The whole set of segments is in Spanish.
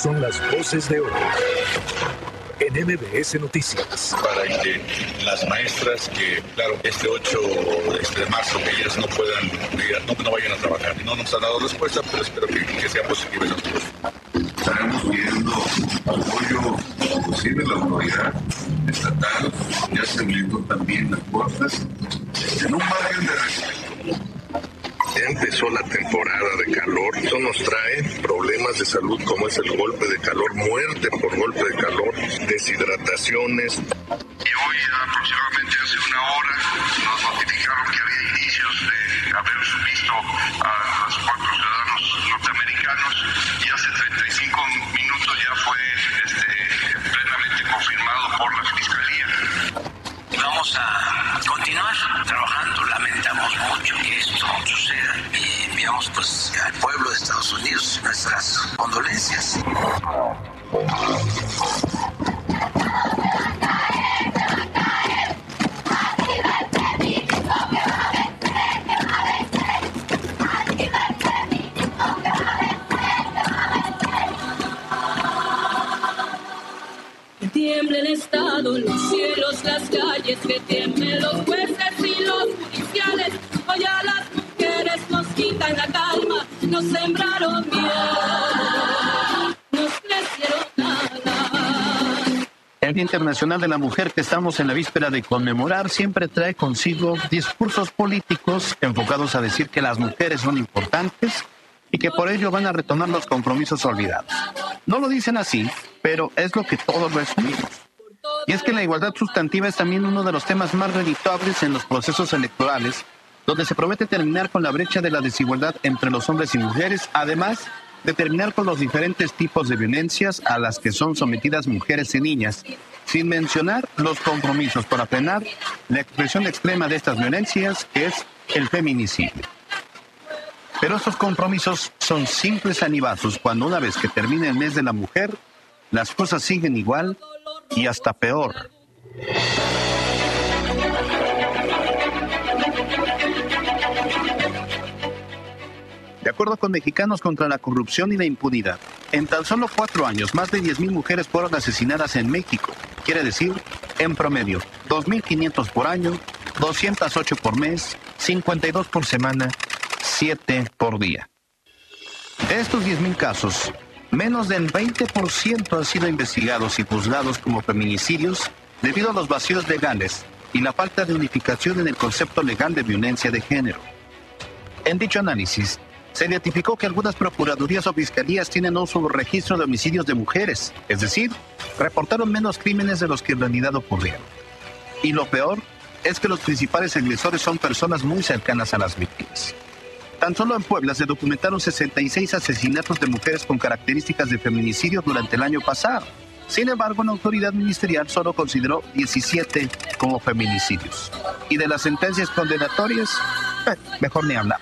Son las voces de hoy en MBS Noticias. Para que las maestras que, claro, este 8 este, de marzo, que ellas no puedan, no, no vayan a trabajar. No nos han dado respuesta, pero espero que, que sea posible. Estaremos pidiendo apoyo posible la autoridad estatal, ya se habilitó también las puertas, en un margen de respeto ya empezó la temporada de calor. Eso nos trae problemas de salud como es el golpe de calor, muerte por golpe de calor, deshidrataciones. Y hoy aproximadamente hace una hora nos notificaron que había indicios de haber visto a los cuatro ciudadanos norteamericanos y hace 35 minutos ya fue este, plenamente confirmado por la Fiscalía. Vamos a continuar trabajando. Mucho que esto suceda y enviamos pues al pueblo de Estados Unidos nuestras condolencias. Tiembla el Estado, los cielos, las calles, que tiemblen los jueces y los judiciales. Hoy a las mujeres nos quitan la calma, nos sembraron miedo, nos crecieron nada. El Día Internacional de la Mujer que estamos en la víspera de conmemorar siempre trae consigo discursos políticos enfocados a decir que las mujeres son importantes y que por ello van a retomar los compromisos olvidados. No lo dicen así, pero es lo que todos resumimos. Y es que la igualdad sustantiva es también uno de los temas más reditables en los procesos electorales, donde se promete terminar con la brecha de la desigualdad entre los hombres y mujeres, además de terminar con los diferentes tipos de violencias a las que son sometidas mujeres y niñas, sin mencionar los compromisos para frenar la expresión extrema de estas violencias, que es el feminicidio. Pero estos compromisos son simples anivazos cuando una vez que termina el mes de la mujer, las cosas siguen igual y hasta peor. De acuerdo con Mexicanos contra la Corrupción y la Impunidad, en tan solo cuatro años, más de 10.000 mujeres fueron asesinadas en México. Quiere decir, en promedio, 2.500 por año, 208 por mes, 52 por semana, 7 por día. De estos 10.000 casos, menos del 20% han sido investigados y juzgados como feminicidios debido a los vacíos legales y la falta de unificación en el concepto legal de violencia de género. En dicho análisis, se identificó que algunas procuradurías o fiscalías tienen un subregistro de homicidios de mujeres, es decir, reportaron menos crímenes de los que en realidad ocurrieron. Y lo peor es que los principales agresores son personas muy cercanas a las víctimas. Tan solo en Puebla se documentaron 66 asesinatos de mujeres con características de feminicidio durante el año pasado. Sin embargo, la autoridad ministerial solo consideró 17 como feminicidios. Y de las sentencias condenatorias, eh, mejor ni hablar.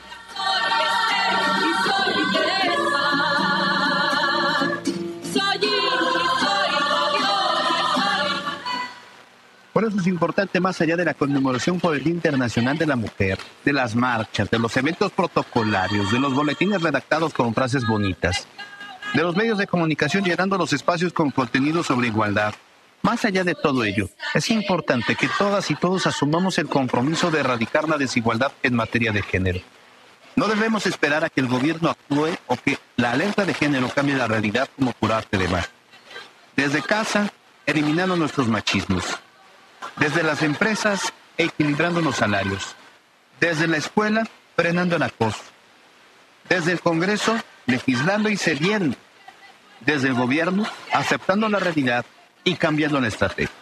Por eso es importante, más allá de la conmemoración por el Día Internacional de la Mujer, de las marchas, de los eventos protocolarios, de los boletines redactados con frases bonitas, de los medios de comunicación llenando los espacios con contenido sobre igualdad, más allá de todo ello, es importante que todas y todos asumamos el compromiso de erradicar la desigualdad en materia de género. No debemos esperar a que el gobierno actúe o que la alerta de género cambie la realidad como por arte de mar. Desde casa, eliminando nuestros machismos. Desde las empresas, equilibrando los salarios. Desde la escuela, frenando el acoso. Desde el Congreso, legislando y cediendo. Desde el gobierno, aceptando la realidad y cambiando la estrategia.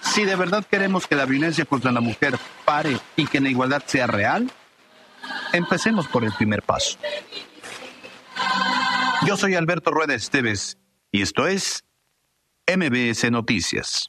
Si de verdad queremos que la violencia contra la mujer pare y que la igualdad sea real, empecemos por el primer paso. Yo soy Alberto Rueda Esteves y esto es MBS Noticias.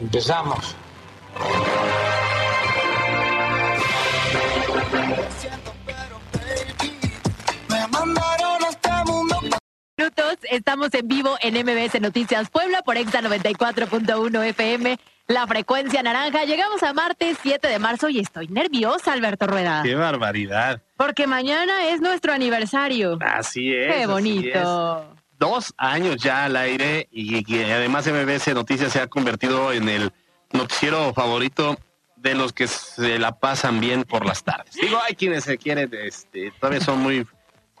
Empezamos. minutos. Estamos en vivo en MBS Noticias Puebla por Exa 94.1 FM, la frecuencia naranja. Llegamos a martes 7 de marzo y estoy nerviosa, Alberto Rueda. Qué barbaridad. Porque mañana es nuestro aniversario. Así es. Qué así bonito. Dos años ya al aire y, y además MBS Noticias se ha convertido en el noticiero favorito de los que se la pasan bien por las tardes. Digo, hay quienes se quieren, este, todavía son muy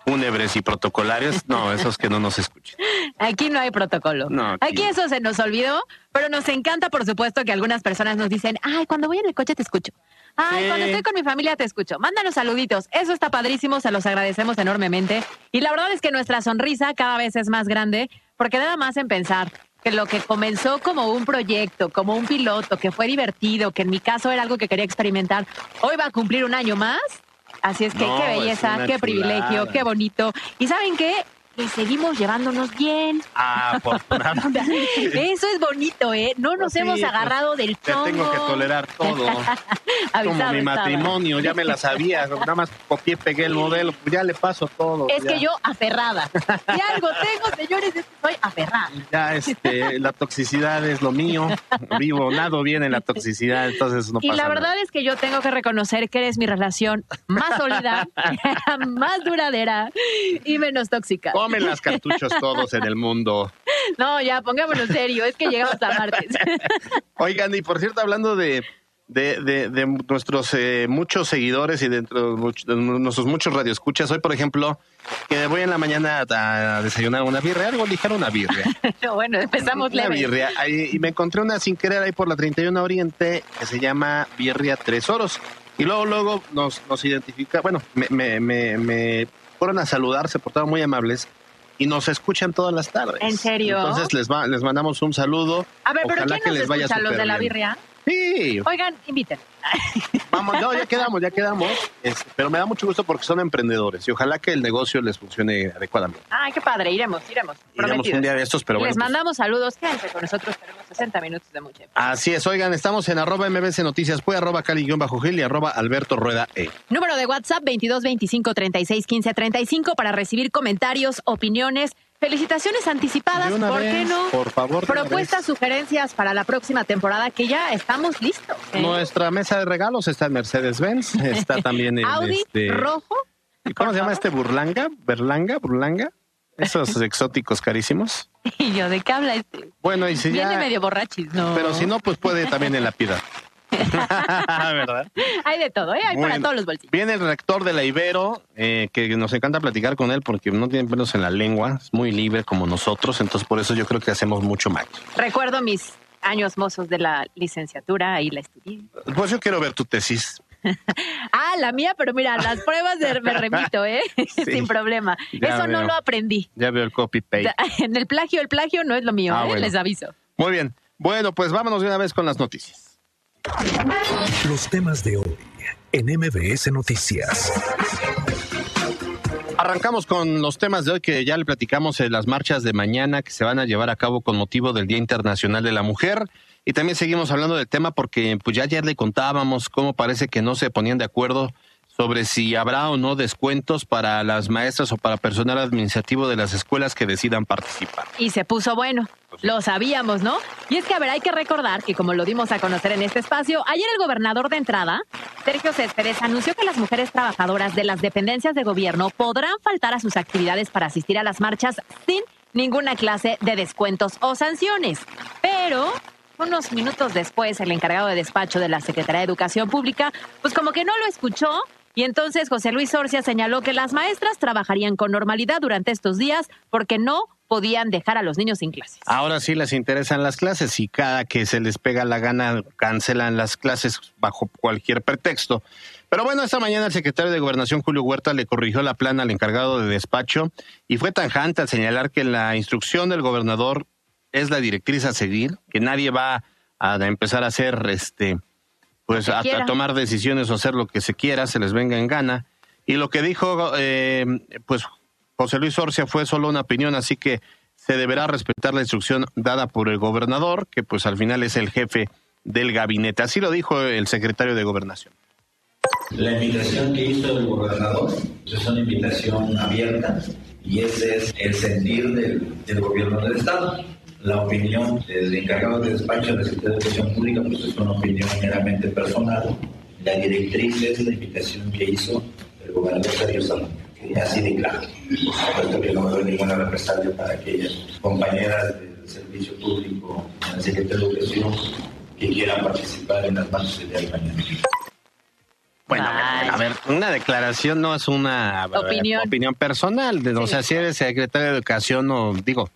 fúnebres y protocolarios. No, esos que no nos escuchen. Aquí no hay protocolo. No, aquí aquí eso se nos olvidó, pero nos encanta, por supuesto, que algunas personas nos dicen, ay, cuando voy en el coche te escucho. Ay, Sí. cuando estoy con mi familia te escucho. Mándanos saluditos. Eso está padrísimo, se los agradecemos enormemente. Y la verdad es que nuestra sonrisa cada vez es más grande, porque nada más en pensar que lo que comenzó como un proyecto, como un piloto, que fue divertido, que en mi caso era algo que quería experimentar, hoy va a cumplir un año más. Así es que No, qué belleza, qué privilegio, qué bonito. ¿Y saben qué? Que seguimos llevándonos bien. Ah, Eso es bonito, ¿eh? No nos Pues sí, hemos pues, agarrado del Te chongo. tengo que tolerar todo. Como mi matrimonio, ya me la sabía. Nada más copié, pegué el modelo, pues ya le paso todo. Es ya. que yo aferrada. Si algo tengo, señores, soy aferrada. Ya, este, la toxicidad es lo mío. Vivo, nado bien en la toxicidad, entonces no y pasa la nada. verdad es que yo tengo que reconocer que eres mi relación más sólida, más duradera y menos tóxica. Comen las cartuchos todos en el mundo. No, ya, pongámonos serio, es que llegamos a martes. Oigan, y por cierto, hablando de, de, de, de nuestros eh, muchos seguidores y dentro de, de nuestros muchos radioescuchas, hoy, por ejemplo, que voy en la mañana a, a desayunar una birria, algo ligero, una birria. bueno, empezamos Una leve. birria. Ahí- y me encontré una sin querer ahí por la 31 Oriente que se llama Birria Tres Oros. Y luego, luego nos, nos identifica, bueno, me, me, me, me fueron a saludar, se portaron muy amables y nos escuchan todas las tardes. ¿En serio? Entonces les, va, les mandamos un saludo. A ver, pero Ojalá ¿quién que nos les vaya escucha? ¿Los de la birria? Sí, Oigan, inviten. vamos, no, ya quedamos, ya quedamos. Este, pero me da mucho gusto porque son emprendedores y ojalá que el negocio les funcione adecuadamente. Ay, qué padre, iremos, iremos. Iremos un día de estos, pero bueno. Les pues, mandamos saludos, quédense con nosotros, tenemos 60 minutos de mucha. Así es, oigan, estamos en arroba mbc noticias, pues arroba cali-gil y arroba alberto rueda e. Número de WhatsApp 22 25 36 15 35 para recibir comentarios, opiniones, felicitaciones anticipadas, ¿por vez, qué no? Por favor, Propuestas, sugerencias para la próxima temporada que ya estamos listos. ¿eh? Nuestra mesa de regalos está en Mercedes-Benz, está también en Audi este... rojo. ¿y ¿Cómo se llama este? ¿Burlanga? ¿Berlanga? ¿Burlanga? Esos exóticos carísimos. Y yo, ¿de qué habla este? Bueno, y si Viene ya... medio borrachis, ¿no? Pero si no, pues puede también en la pida. ¿Verdad? Hay de todo, ¿eh? Hay para todos los bolsillos. Viene el rector de la Ibero, eh, que nos encanta platicar con él porque no tiene pelos en la lengua, es muy libre como nosotros, entonces por eso yo creo que hacemos mucho match. Recuerdo mis años mozos de la licenciatura, ahí la estudié. Pues yo quiero ver tu tesis. Ah, la mía, pero mira, las pruebas de, me remito, ¿eh? Sin problema. Eso no lo aprendí. Ya veo el copy-paste. En el plagio, el plagio no es lo mío, Ah, ¿eh? bueno. les aviso. Muy bien. Bueno, pues vámonos de una vez con las noticias. Los temas de hoy en MBS Noticias. Arrancamos con los temas de hoy que ya le platicamos en las marchas de mañana que se van a llevar a cabo con motivo del Día Internacional de la Mujer. Y también seguimos hablando del tema porque pues ya ayer le contábamos cómo parece que no se ponían de acuerdo sobre si habrá o no descuentos para las maestras o para personal administrativo de las escuelas que decidan participar. Y se puso bueno. Pues Lo sabíamos, ¿no? Y es que, a ver, hay que recordar que, como lo dimos a conocer en este espacio, ayer el gobernador de entrada, Sergio Céspedes, anunció que las mujeres trabajadoras de las dependencias de gobierno podrán faltar a sus actividades para asistir a las marchas sin ninguna clase de descuentos o sanciones. Pero unos minutos después, el encargado de despacho de la Secretaría de Educación Pública, pues como que no lo escuchó. Y entonces José Luis Sorcia señaló que las maestras trabajarían con normalidad durante estos días porque no podían dejar a los niños sin clases. Ahora sí les interesan las clases y cada que se les pega la gana cancelan las clases bajo cualquier pretexto. Pero bueno, esta mañana el secretario de Gobernación Julio Huerta le corrigió la plana al encargado de despacho y fue tanjante al señalar que la instrucción del gobernador es la directriz a seguir, que nadie va a empezar a hacer este pues a, tomar decisiones o hacer lo que se quiera, se les venga en gana. Y lo que dijo eh, pues José Luis Orcia fue solo una opinión, así que se deberá respetar la instrucción dada por el gobernador, que pues al final es el jefe del gabinete. Así lo dijo el secretario de Gobernación. La invitación que hizo el gobernador pues, es una invitación abierta y ese es el sentir del, del gobierno del Estado. La opinión del encargado de despacho de la Secretaría de Educación Pública pues es una opinión meramente personal. La directriz es la invitación que hizo el gobernador Sergio Salomón, que así de claro. Por supuesto que no me doy ninguna represalia para aquellas compañeras del servicio público en la Secretaría de Educación que quieran participar en las marchas del día de mañana. Bueno, a ver, a ver, una declaración no es una Opinión. opinión personal. de- O sea, si eres secretario de Educación, no digo,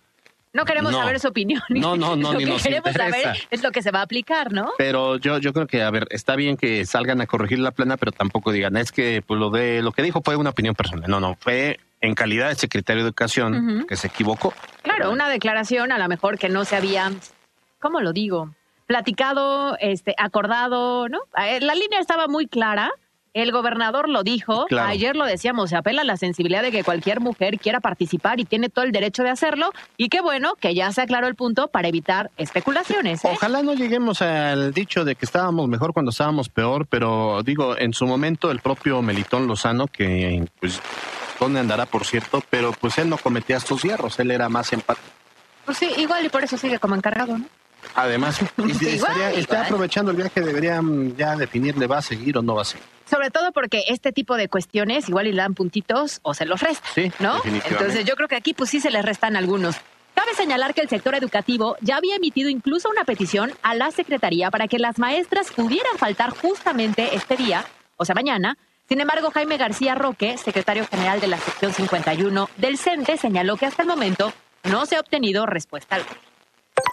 No queremos No. saber su opinión. No, no, no, lo ni que nos queremos interesa. saber es lo que se va a aplicar, ¿no? pero yo yo creo que, a ver, está bien que salgan a corregir la plana, pero tampoco digan, es que pues, lo de lo que dijo fue una opinión personal. No, no, fue en calidad de secretario de Educación que se equivocó. Claro, una declaración a lo mejor que no se había, ¿cómo lo digo? Platicado, este, acordado, ¿no? Eh, La línea estaba muy clara. El gobernador lo dijo, Claro. ayer lo decíamos, se apela a la sensibilidad de que cualquier mujer quiera participar y tiene todo el derecho de hacerlo. Y qué bueno que ya se aclaró el punto para evitar especulaciones. ¿eh? Ojalá no lleguemos al dicho de que estábamos mejor cuando estábamos peor, pero digo, en su momento el propio Melitón Lozano, que pues, ¿dónde andará, por cierto? Pero pues él no cometía estos hierros, él era más empático. Pues sí, igual y por eso sigue como encargado, ¿no? Además, estaría- igual, está igual. aprovechando el viaje, deberían ya definirle va a seguir o no va a seguir. Sobre todo porque este tipo de cuestiones igual y le dan puntitos o se los resta, Sí, ¿no? Entonces yo creo que aquí pues sí se les restan algunos. Cabe señalar que el sector educativo ya había emitido incluso una petición a la Secretaría para que las maestras pudieran faltar justamente este día, o sea, mañana. Sin embargo, Jaime García Roque, secretario general de la sección 51 del CENTE, señaló que hasta el momento no se ha obtenido respuesta alguna.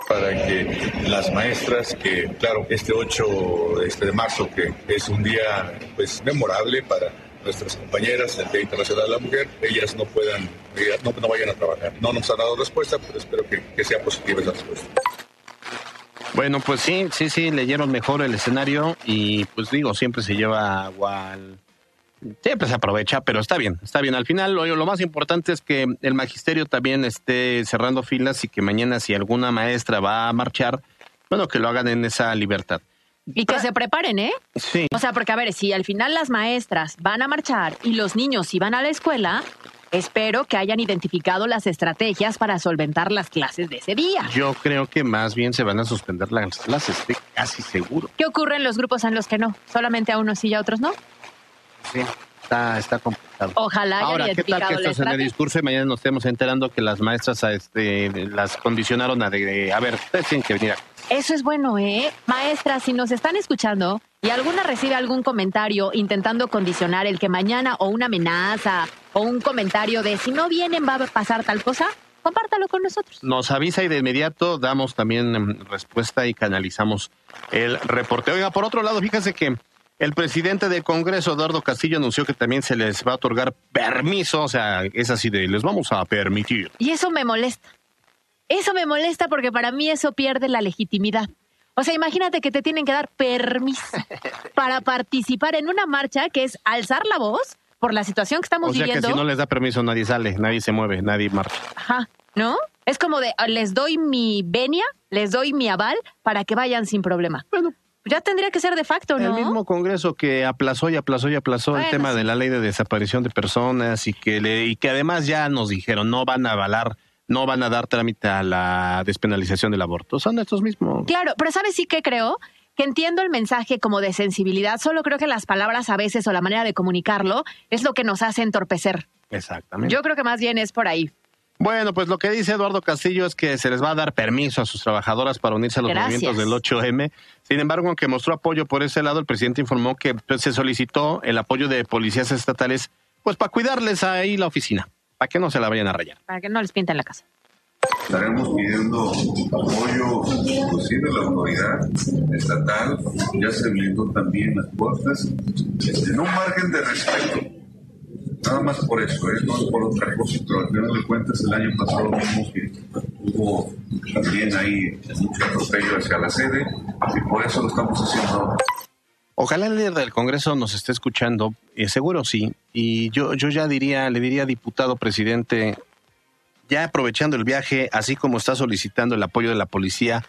Para que las maestras que, claro, este 8 este de marzo, que es un día pues memorable para nuestras compañeras del Día Internacional de la Mujer, ellas no puedan, ellas no, no vayan a trabajar. No nos han dado respuesta, pero espero que, que sea positiva esa respuesta. Bueno, pues sí, sí, sí, leyeron mejor el escenario y pues digo, siempre se lleva agua al... Siempre se aprovecha, pero está bien, está bien. Al final, lo, lo más importante es que el magisterio también esté cerrando filas y que mañana si alguna maestra va a marchar, bueno, que lo hagan en esa libertad. Y que se preparen, ¿eh? Sí. O sea, porque a ver, si al final las maestras van a marchar y los niños si van a la escuela, espero que hayan identificado las estrategias para solventar las clases de ese día. Yo creo que más bien se van a suspender las clases, estoy casi seguro. ¿Qué ocurre en los grupos en los que no? Solamente a unos sí y a otros no. Sí, está, está complicado. Ojalá Ahora, ¿qué tal que estás en el discurso y mañana nos estemos enterando que las maestras a este, las condicionaron a de, a ver, ustedes tienen que venir a Eso es bueno, ¿eh? Maestras, si nos están escuchando y alguna recibe algún comentario intentando condicionar el que mañana o una amenaza o un comentario de si no vienen va a pasar tal cosa, compártalo con nosotros. Nos avisa y de inmediato damos también em, respuesta y canalizamos el reporte. Oiga, por otro lado, fíjese que el presidente del Congreso, Eduardo Castillo, anunció que también se les va a otorgar permiso, o sea, es así de, les vamos a permitir. Y eso me molesta. Eso me molesta porque para mí eso pierde la legitimidad. O sea, imagínate que te tienen que dar permiso para participar en una marcha que es alzar la voz por la situación que estamos O sea que viviendo. si no les da permiso nadie sale, nadie se mueve, nadie marcha. Ajá, ¿no? Es como de, ah, les doy mi venia, les doy mi aval para que vayan sin problema. Bueno. Ya tendría que ser de facto, ¿no? El mismo Congreso que aplazó y aplazó y aplazó el tema sí. de la ley de desaparición de personas y que le, y que además ya nos dijeron no van a avalar, no van a dar trámite a la despenalización del aborto. Son estos mismos. Claro, pero ¿sabes sí que creo? Que entiendo el mensaje como de sensibilidad, solo creo que las palabras a veces o la manera de comunicarlo es lo que nos hace entorpecer. Exactamente. Yo creo que más bien es por ahí. Bueno, pues lo que dice Eduardo Castillo es que se les va a dar permiso a sus trabajadoras para unirse a los Gracias. movimientos del 8M. Sin embargo, aunque mostró apoyo por ese lado, el presidente informó que pues, se solicitó el apoyo de policías estatales, pues para cuidarles ahí la oficina, para que no se la vayan a rayar. Para que no les pinten la casa. Estaremos pidiendo apoyo inclusive la autoridad estatal, ya se blindó también las puertas, este, en un margen de respeto. Nada más por eso, ¿eh? no es por otra cosa, pero al final de cuentas el año pasado vimos que hubo también ahí mucho atropello hacia la sede y por eso lo estamos haciendo ahora. Ojalá el líder del Congreso nos esté escuchando, eh, seguro sí, y yo, yo ya diría, le diría diputado presidente, ya aprovechando el viaje, así como está solicitando el apoyo de la policía,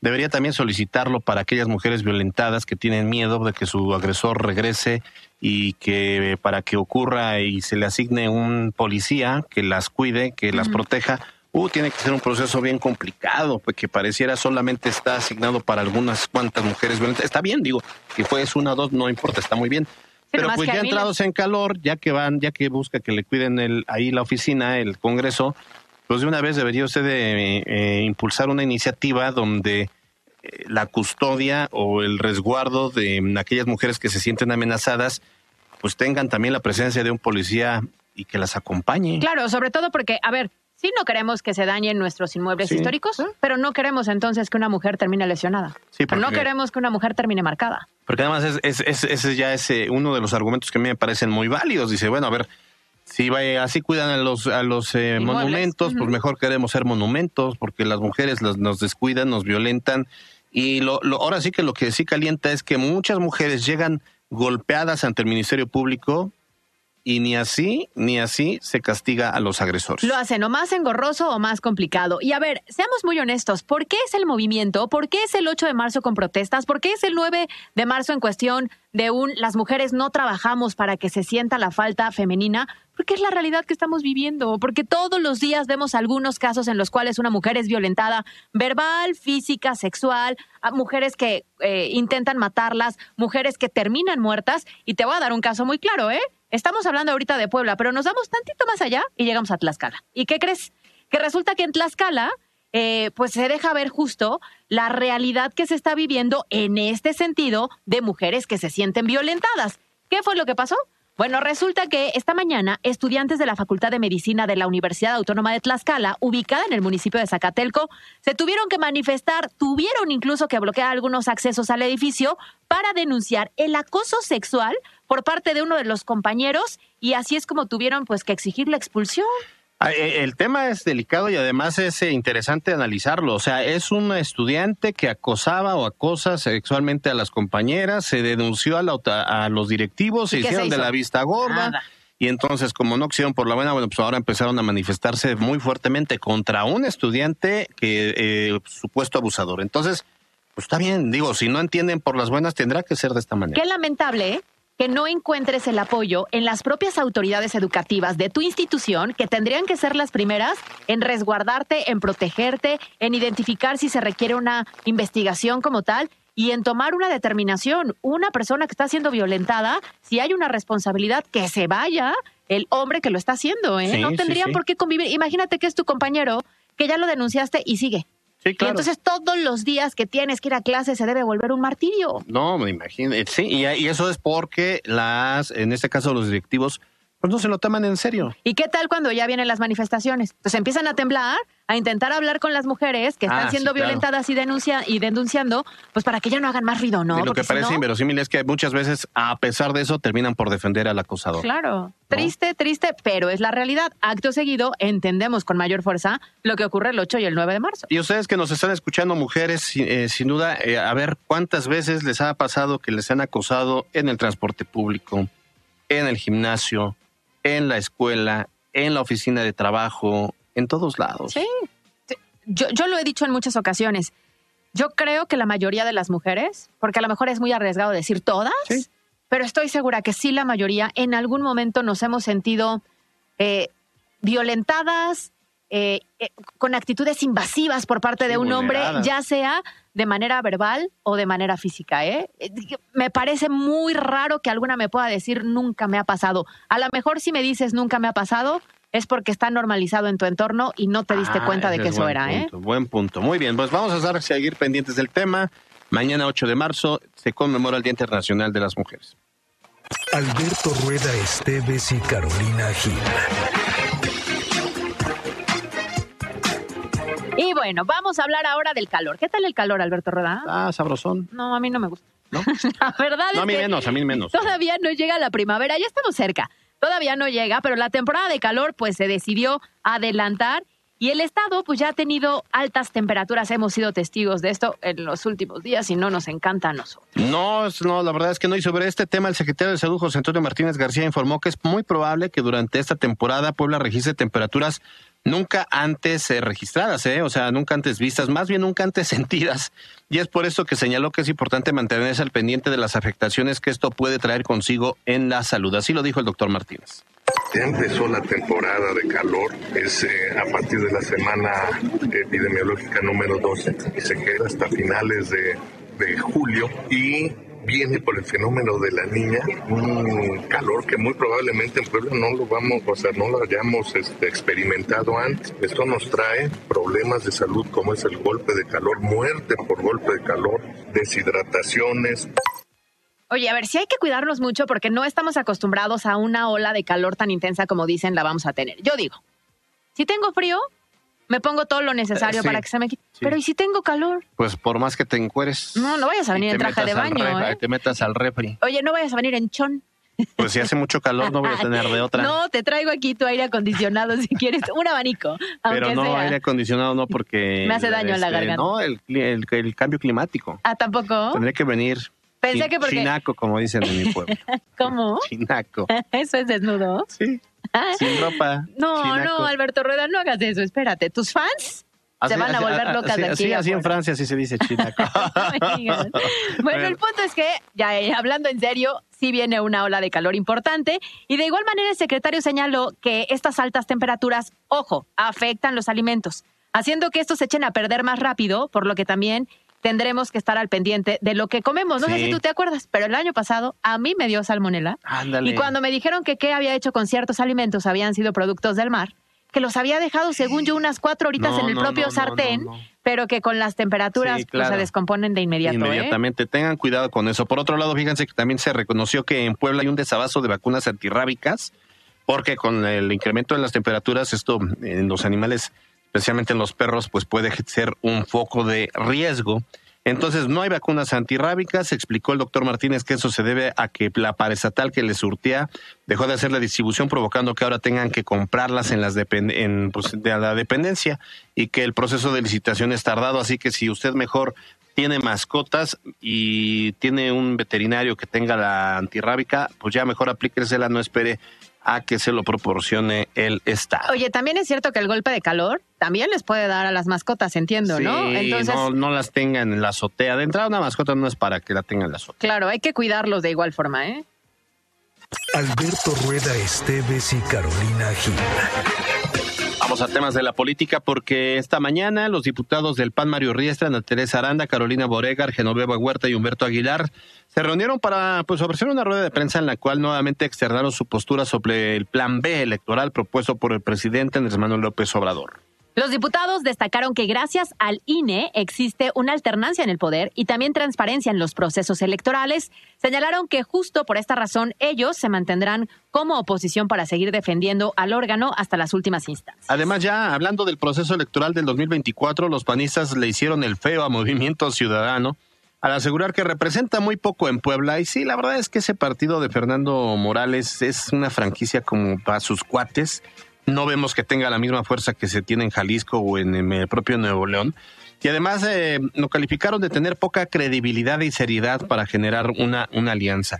debería también solicitarlo para aquellas mujeres violentadas que tienen miedo de que su agresor regrese y que para que ocurra y se le asigne un policía que las cuide, que las proteja. Uh, tiene que ser un proceso bien complicado, pues que pareciera solamente está asignado para algunas cuantas mujeres violentas. Está bien, digo, si fue una o dos, no importa, está muy bien. Pero pues que ya entrados en calor, ya que van, ya que busca que le cuiden el, ahí la oficina, el Congreso, pues de una vez debería usted de, eh, impulsar una iniciativa donde eh, la custodia o el resguardo de aquellas mujeres que se sienten amenazadas, pues tengan también la presencia de un policía y que las acompañe. Claro, sobre todo porque, a ver, sí no queremos que se dañen nuestros inmuebles Sí. históricos, pero no queremos entonces que una mujer termine lesionada. Sí, Pero no queremos que una mujer termine marcada. Porque además es, es, es- ese ya es eh, uno de los argumentos que a mí me parecen muy válidos. Dice, bueno, a ver, si va- así cuidan a los, a los eh, monumentos, pues Ujú. mejor queremos ser monumentos, porque las mujeres las- nos descuidan, nos violentan. Y lo, lo- ahora sí que lo que sí calienta es que muchas mujeres llegan golpeadas ante el Ministerio Público y ni así, ni así se castiga a los agresores. Lo hacen o más engorroso o más complicado. Y a ver, seamos muy honestos, ¿por qué es el movimiento? ¿Por qué es el 8 de marzo con protestas? ¿Por qué es el 9 de marzo en cuestión de un las mujeres no trabajamos para que se sienta la falta femenina? Porque es la realidad que estamos viviendo, porque todos los días vemos algunos casos en los cuales una mujer es violentada verbal, física, sexual, mujeres que eh, intentan matarlas, mujeres que terminan muertas. Y te voy a dar un caso muy claro, ¿eh? Estamos hablando ahorita de Puebla, pero nos vamos tantito más allá y llegamos a Tlaxcala. ¿Y qué crees? Que resulta que en Tlaxcala, eh, pues se deja ver justo la realidad que se está viviendo en este sentido de mujeres que se sienten violentadas. ¿Qué fue lo que pasó? Bueno, resulta que esta mañana estudiantes de la Facultad de Medicina de la Universidad Autónoma de Tlaxcala, ubicada en el municipio de Zacatelco, se tuvieron que manifestar, tuvieron incluso que bloquear algunos accesos al edificio para denunciar el acoso sexual por parte de uno de los compañeros y así es como tuvieron pues que exigir la expulsión. Ah, eh, El tema es delicado y además es eh, interesante analizarlo. O sea, es un estudiante que acosaba o acosa sexualmente a las compañeras, se denunció a, la a los directivos, se ¿Y qué se hicieron de la vista gorda. Nada. Y entonces, como no quisieron por la buena, bueno, pues ahora empezaron a manifestarse muy fuertemente contra un estudiante que eh, supuesto abusador. Entonces, pues está bien, digo, si no entienden por las buenas, tendrá que ser de esta manera. Qué lamentable ¿eh? Que no encuentres el apoyo en las propias autoridades educativas de tu institución, que tendrían que ser las primeras en resguardarte, en protegerte, en identificar si se requiere una investigación como tal y en tomar una determinación. Una persona que está siendo violentada, si hay una responsabilidad, que se vaya el hombre que lo está haciendo. ¿eh? Sí, no sí, tendrían sí. por qué convivir. Imagínate que es tu compañero, que ya lo denunciaste y sigue. Sí, Y entonces todos los días que tienes que ir a clase se debe volver un martirio. No, me imagino. eh, Sí, y, y eso es porque las, en este caso los directivos, pues no se lo toman en serio. ¿Y qué tal cuando ya vienen las manifestaciones? Pues empiezan a temblar, a intentar hablar con las mujeres que están Ah, siendo sí, claro. violentadas y, denuncia, y denunciando, pues para que ya no hagan más ruido, ¿no? y lo Porque que si parece no- inverosímil es que muchas veces, a pesar de eso, terminan por defender al acosador. Claro, triste, triste, pero es la realidad. Acto seguido, entendemos con mayor fuerza lo que ocurre el 8 y el 9 de marzo. Y ustedes que nos están escuchando, mujeres, eh, sin duda, eh, a ver cuántas veces les ha pasado que les han acosado en el transporte público, en el gimnasio, en la escuela, en la oficina de trabajo, en todos lados. Sí. Yo, yo lo he dicho en muchas ocasiones. Yo creo que la mayoría de las mujeres, porque a lo mejor es muy arriesgado decir todas, pero estoy segura que sí la mayoría en algún momento nos hemos sentido eh, violentadas, eh, eh, con actitudes invasivas por parte de un hombre, ya sea de manera verbal o de manera física. ¿eh? Eh, Me parece muy raro que alguna me pueda decir nunca me ha pasado. A lo mejor si me dices nunca me ha pasado es porque está normalizado en tu entorno y no te diste Ah, cuenta de que es eso era. ¿eh? punto, Buen punto. Muy bien, pues vamos a estar- seguir pendientes del tema. Mañana 8 de marzo se conmemora el Día Internacional de las Mujeres. Alberto Rueda Esteves y Carolina Gil. Y bueno, vamos a hablar ahora del calor. ¿Qué tal el calor, Alberto Roda? Ah, sabrosón. No, a mí no me gusta. la verdad No, es a mí que menos, a mí menos. Todavía no llega la primavera, ya estamos cerca. Todavía no llega, pero la temporada de calor pues se decidió adelantar y el estado pues ya ha tenido altas temperaturas. Hemos sido testigos de esto en los últimos días y no nos encanta a nosotros. No, no, la verdad es que no. Y sobre este tema, el secretario de Salud, José Antonio Martínez García, informó que es muy probable que durante esta temporada Puebla registre temperaturas nunca antes eh, registradas, ¿eh? o sea, nunca antes vistas, más bien nunca antes sentidas. Y es por eso que señaló que es importante mantenerse al pendiente de las afectaciones que esto puede traer consigo en la salud. Así lo dijo el doctor Martínez. Ya empezó la temporada de calor, es eh, a partir de la semana epidemiológica número 12 y se queda hasta finales de, de julio y viene por el fenómeno de la niña, un calor que muy probablemente en Puebla no lo vamos, o sea, no lo hayamos este, experimentado antes. Esto nos trae problemas de salud como es el golpe de calor, muerte por golpe de calor, deshidrataciones. Oye, a ver, sí hay que cuidarnos mucho porque no estamos acostumbrados a una ola de calor tan intensa como dicen la vamos a tener. Yo digo, si tengo frío, me pongo todo lo necesario Eh, sí, para que se me quite. sí. Pero ¿y si tengo calor? Pues por más que te encueres. No, no vayas a venir en traje de baño, refri- ¿eh? Te metas al refri. Oye, no vayas a venir en chon. Pues si hace mucho calor no voy a tener de otra. No, te traigo aquí tu aire acondicionado si quieres, un abanico, Pero no sea. aire acondicionado no porque... Me hace daño la garganta. No, el, el- el cambio climático. Ah, tampoco. Tendría que venir Pensé que porque- chinaco, como dicen en mi pueblo. ¿Cómo? chinaco. ¿Eso es desnudo? Sí. Sin ropa. No, chinaco. no, Alberto Rueda, no hagas eso, espérate. ¿Tus fans? Se van a volver locas así- de aquí. así- así en. Francia sí se dice chinaco. No. Bueno, el punto es que, ya eh, hablando en serio, sí viene una ola de calor importante y de igual manera el secretario señaló que estas altas temperaturas, ojo, afectan los alimentos, haciendo que estos se echen a perder más rápido, por lo que también tendremos que estar al pendiente de lo que comemos. No sé si tú te acuerdas, pero el año pasado a mí me dio salmonela Ándale. y cuando me dijeron que qué había hecho con ciertos alimentos habían sido productos del mar, que los había dejado, según yo, unas cuatro horitas No, en el no, propio no, sartén, pero que con las temperaturas Sí, pues, se descomponen de inmediato. ¿eh? Inmediatamente, tengan cuidado con eso. Por otro lado, fíjense que también se reconoció que en Puebla hay un desabasto de vacunas antirrábicas, porque con el incremento de las temperaturas, esto en los animales, especialmente en los perros, pues puede ser un foco de riesgo. Entonces, no hay vacunas antirrábicas. Explicó el doctor Martínez que eso se debe a que la paraestatal que le surtía dejó de hacer la distribución, provocando que ahora tengan que comprarlas en las en, pues, la dependencia y que el proceso de licitación es tardado. Así que si usted mejor tiene mascotas y tiene un veterinario que tenga la antirrábica, pues ya mejor aplíquesela, no espere a que se lo proporcione el Estado. Oye, también es cierto que el golpe de calor también les puede dar a las mascotas, entiendo, ¿no? Sí, Entonces, no, no las tengan en la azotea. De entrada, una mascota no es para que la tengan en la azotea. claro, hay que cuidarlos de igual forma, ¿eh? Alberto Rueda Esteves y Carolina Gil. Vamos a temas de la política porque esta mañana los diputados del PAN Mario Riestra, Ana Teresa Aranda, Carolina Boregar, Genoveva Huerta y Humberto Aguilar se reunieron para pues ofrecer una rueda de prensa en la cual nuevamente externaron su postura sobre el plan B electoral propuesto por el presidente Andrés Manuel López Obrador. Los diputados destacaron que gracias al INE existe una alternancia en el poder y también transparencia en los procesos electorales. Señalaron que justo por esta razón ellos se mantendrán como oposición para seguir defendiendo al órgano hasta las últimas instancias. Además, ya hablando del proceso electoral del 2024, los panistas le hicieron el feo a Movimiento Ciudadano al asegurar que representa muy poco en Puebla. Y sí, la verdad es que ese partido de Fernando Morales es una franquicia como para sus cuates. No vemos que tenga la misma fuerza que se tiene en Jalisco o en el propio Nuevo León. Y además eh, lo calificaron de tener poca credibilidad y seriedad para generar una, una alianza.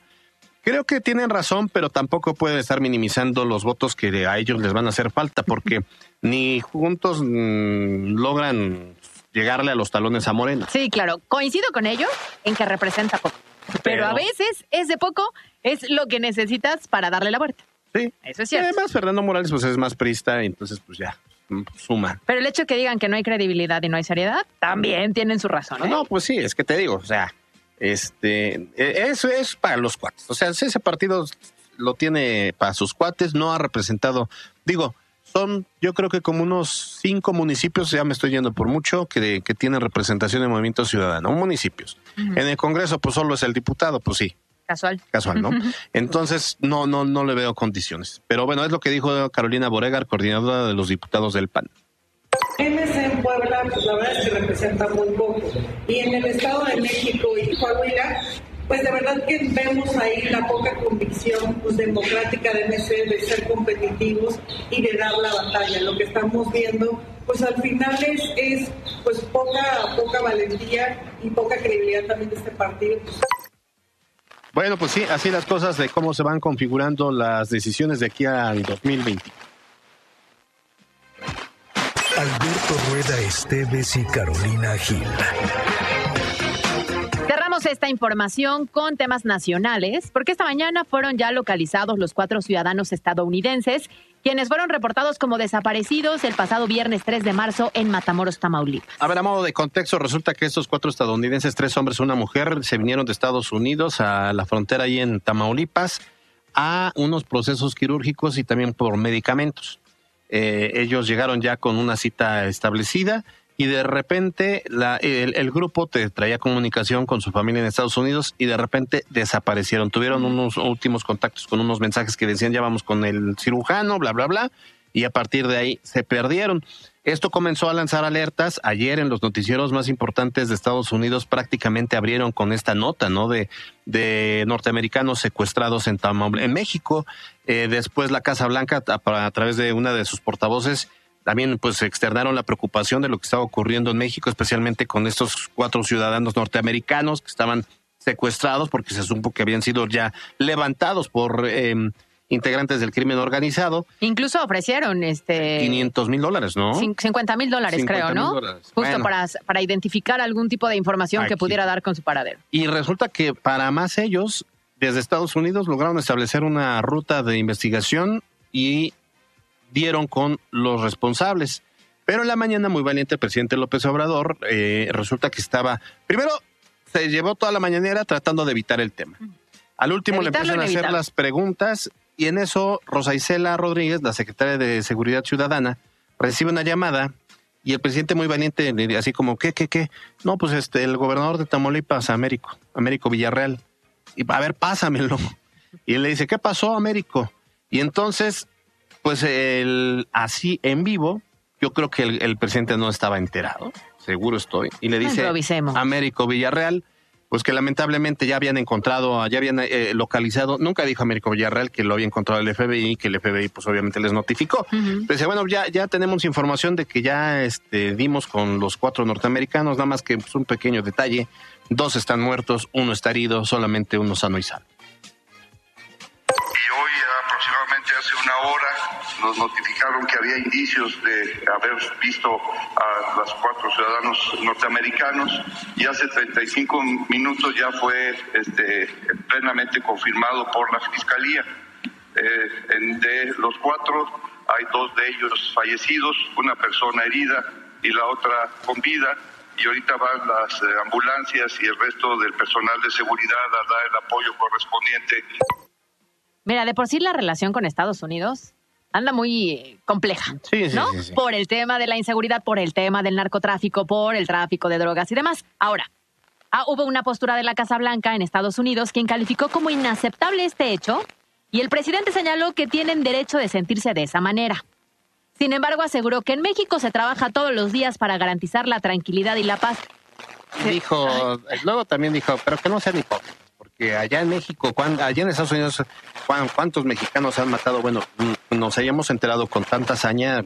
Creo que tienen razón, pero tampoco puede estar minimizando los votos que a ellos les van a hacer falta, porque ni juntos mm, logran llegarle a los talones a Morena. Sí, claro, coincido con ellos en que representa poco. Pero, Pero- a veces ese poco es lo que necesitas para darle la vuelta. Sí. Eso es Y cierto. además Fernando Morales pues es más prista y entonces pues ya mm, suma. Pero el hecho de que digan que no hay credibilidad y no hay seriedad, también tienen su razón. No, ¿eh? no, pues sí, es que te digo, o sea, este, eh, eso es para los cuates. O sea, ese partido lo tiene para sus cuates, no ha representado, digo, son yo creo que como unos cinco municipios, ya me estoy yendo por mucho, que, que tienen representación de Movimiento Ciudadano, municipios. En el Congreso, pues solo es el diputado, pues sí, Casual. casual, ¿no? Entonces, no, no, no le veo condiciones. Pero bueno, es lo que dijo Carolina Boregar, coordinadora de los diputados del PAN. MC en Puebla, pues la verdad es que representa muy poco. Y en el Estado de México y Coahuila, pues de verdad que vemos ahí la poca convicción pues, democrática de MC de ser competitivos y de dar la batalla. Lo que estamos viendo, pues al final es, es pues poca, poca valentía y poca credibilidad también de este partido. Bueno, pues sí, así las cosas de cómo se van configurando las decisiones de aquí al 2020. Alberto Rueda Esteves y Carolina Gil. Cerramos esta información con temas nacionales, porque esta mañana fueron ya localizados los cuatro ciudadanos estadounidenses, quienes fueron reportados como desaparecidos el pasado viernes 3 de marzo en Matamoros, Tamaulipas. A ver, a modo de contexto, resulta que estos cuatro estadounidenses, tres hombres y una mujer, se vinieron de Estados Unidos a la frontera ahí en Tamaulipas a unos procesos quirúrgicos y también por medicamentos. Eh, ellos llegaron ya con una cita establecida y de repente la, el, el, grupo te traía comunicación con su familia en Estados Unidos y de repente desaparecieron. Tuvieron unos últimos contactos con unos mensajes que decían ya vamos con el cirujano, bla, bla, bla, y a partir de ahí se perdieron. Esto comenzó a lanzar alertas. Ayer en los noticieros más importantes de Estados Unidos prácticamente abrieron con esta nota, ¿no? De, de norteamericanos secuestrados en, en México. Eh, después la Casa Blanca, a, a través de una de sus portavoces, también pues externaron la preocupación de lo que estaba ocurriendo en México, especialmente con estos cuatro ciudadanos norteamericanos que estaban secuestrados porque se supo que habían sido ya levantados por eh, integrantes del crimen organizado. Incluso ofrecieron este 500 mil dólares, ¿no? 50 mil dólares, creo, ¿no? Dólares. Justo bueno. para, para identificar algún tipo de información Aquí. que pudiera dar con su paradero. Y resulta que para más ellos, desde Estados Unidos lograron establecer una ruta de investigación y dieron con los responsables. Pero en la mañana, muy valiente, el presidente López Obrador eh, resulta que estaba, primero, se llevó toda la mañanera tratando de evitar el tema. Al último Evitarlo le empiezan a hacer las preguntas y en eso Rosa Isela Rodríguez, la secretaria de Seguridad Ciudadana, recibe una llamada y el presidente muy valiente, así como, ¿qué, qué, qué? No, pues este, el gobernador de Tamaulipas, Américo, Américo Villarreal. Y a ver, pásamelo. Y él le dice, ¿qué pasó, Américo? Y entonces pues el, así en vivo, yo creo que el, el, presidente no estaba enterado, seguro estoy, y le dice a Américo Villarreal, pues que lamentablemente ya habían encontrado, ya habían eh, localizado, nunca dijo Américo Villarreal que lo había encontrado el FBI, que el FBI pues obviamente les notificó. Uh -huh. Dice, bueno, ya, ya tenemos información de que ya este, dimos con los cuatro norteamericanos, nada más que pues, un pequeño detalle, dos están muertos, uno está herido, solamente uno sano y salvo. Y hoy hace una hora nos notificaron que había indicios de haber visto a los cuatro ciudadanos norteamericanos y hace 35 minutos ya fue este, plenamente confirmado por la Fiscalía. Eh, en, de los cuatro hay dos de ellos fallecidos, una persona herida y la otra con vida y ahorita van las eh, ambulancias y el resto del personal de seguridad a dar el apoyo correspondiente. Mira, de por sí la relación con Estados Unidos anda muy compleja, sí, sí, ¿no? Sí, sí, por el tema de la inseguridad, por el tema del narcotráfico, por el tráfico de drogas y demás. Ahora, ah, hubo una postura de la Casa Blanca en Estados Unidos quien calificó como inaceptable este hecho y el presidente señaló que tienen derecho de sentirse de esa manera. Sin embargo, aseguró que en México se trabaja todos los días para garantizar la tranquilidad y la paz. Dijo, luego también dijo, pero que no sean hipócritas que allá en México, allá en Estados Unidos, ¿cuántos mexicanos han matado? Bueno, nos hayamos enterado con tanta hazaña,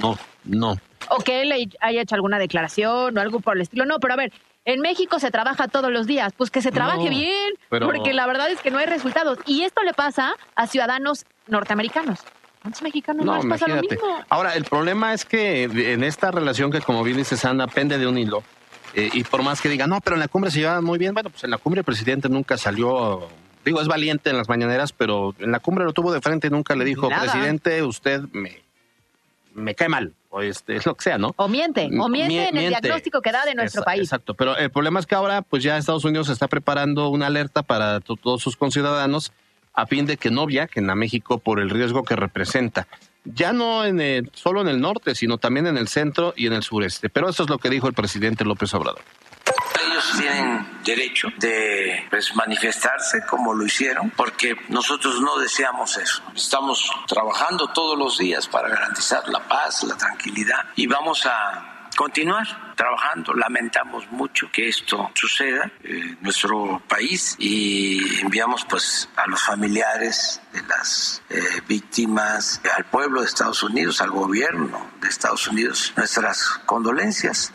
no, no. O que él haya hecho alguna declaración o algo por el estilo. No, pero a ver, en México se trabaja todos los días, pues que se trabaje no, bien, pero... porque la verdad es que no hay resultados. Y esto le pasa a ciudadanos norteamericanos. ¿Cuántos mexicanos no, les pasa lo mismo? Ahora, el problema es que en esta relación que, como bien dices, Ana, pende de un hilo. Eh, y por más que diga, no, pero en la cumbre se lleva muy bien, bueno, pues en la cumbre el presidente nunca salió, digo, es valiente en las mañaneras, pero en la cumbre lo tuvo de frente y nunca le dijo, Nada. presidente, usted me, me cae mal, o este, es lo que sea, ¿no? O miente, o miente, miente en el diagnóstico que da de nuestro Esa, país. Exacto, pero el problema es que ahora, pues ya Estados Unidos está preparando una alerta para todos sus conciudadanos a fin de que no viajen a México por el riesgo que representa ya no en el, solo en el norte, sino también en el centro y en el sureste. Pero eso es lo que dijo el presidente López Obrador. Ellos tienen derecho de pues, manifestarse como lo hicieron, porque nosotros no deseamos eso. Estamos trabajando todos los días para garantizar la paz, la tranquilidad y vamos a continuar trabajando. Lamentamos mucho que esto suceda en nuestro país y enviamos pues a los familiares de las eh, víctimas, al pueblo de Estados Unidos, al gobierno de Estados Unidos, nuestras condolencias.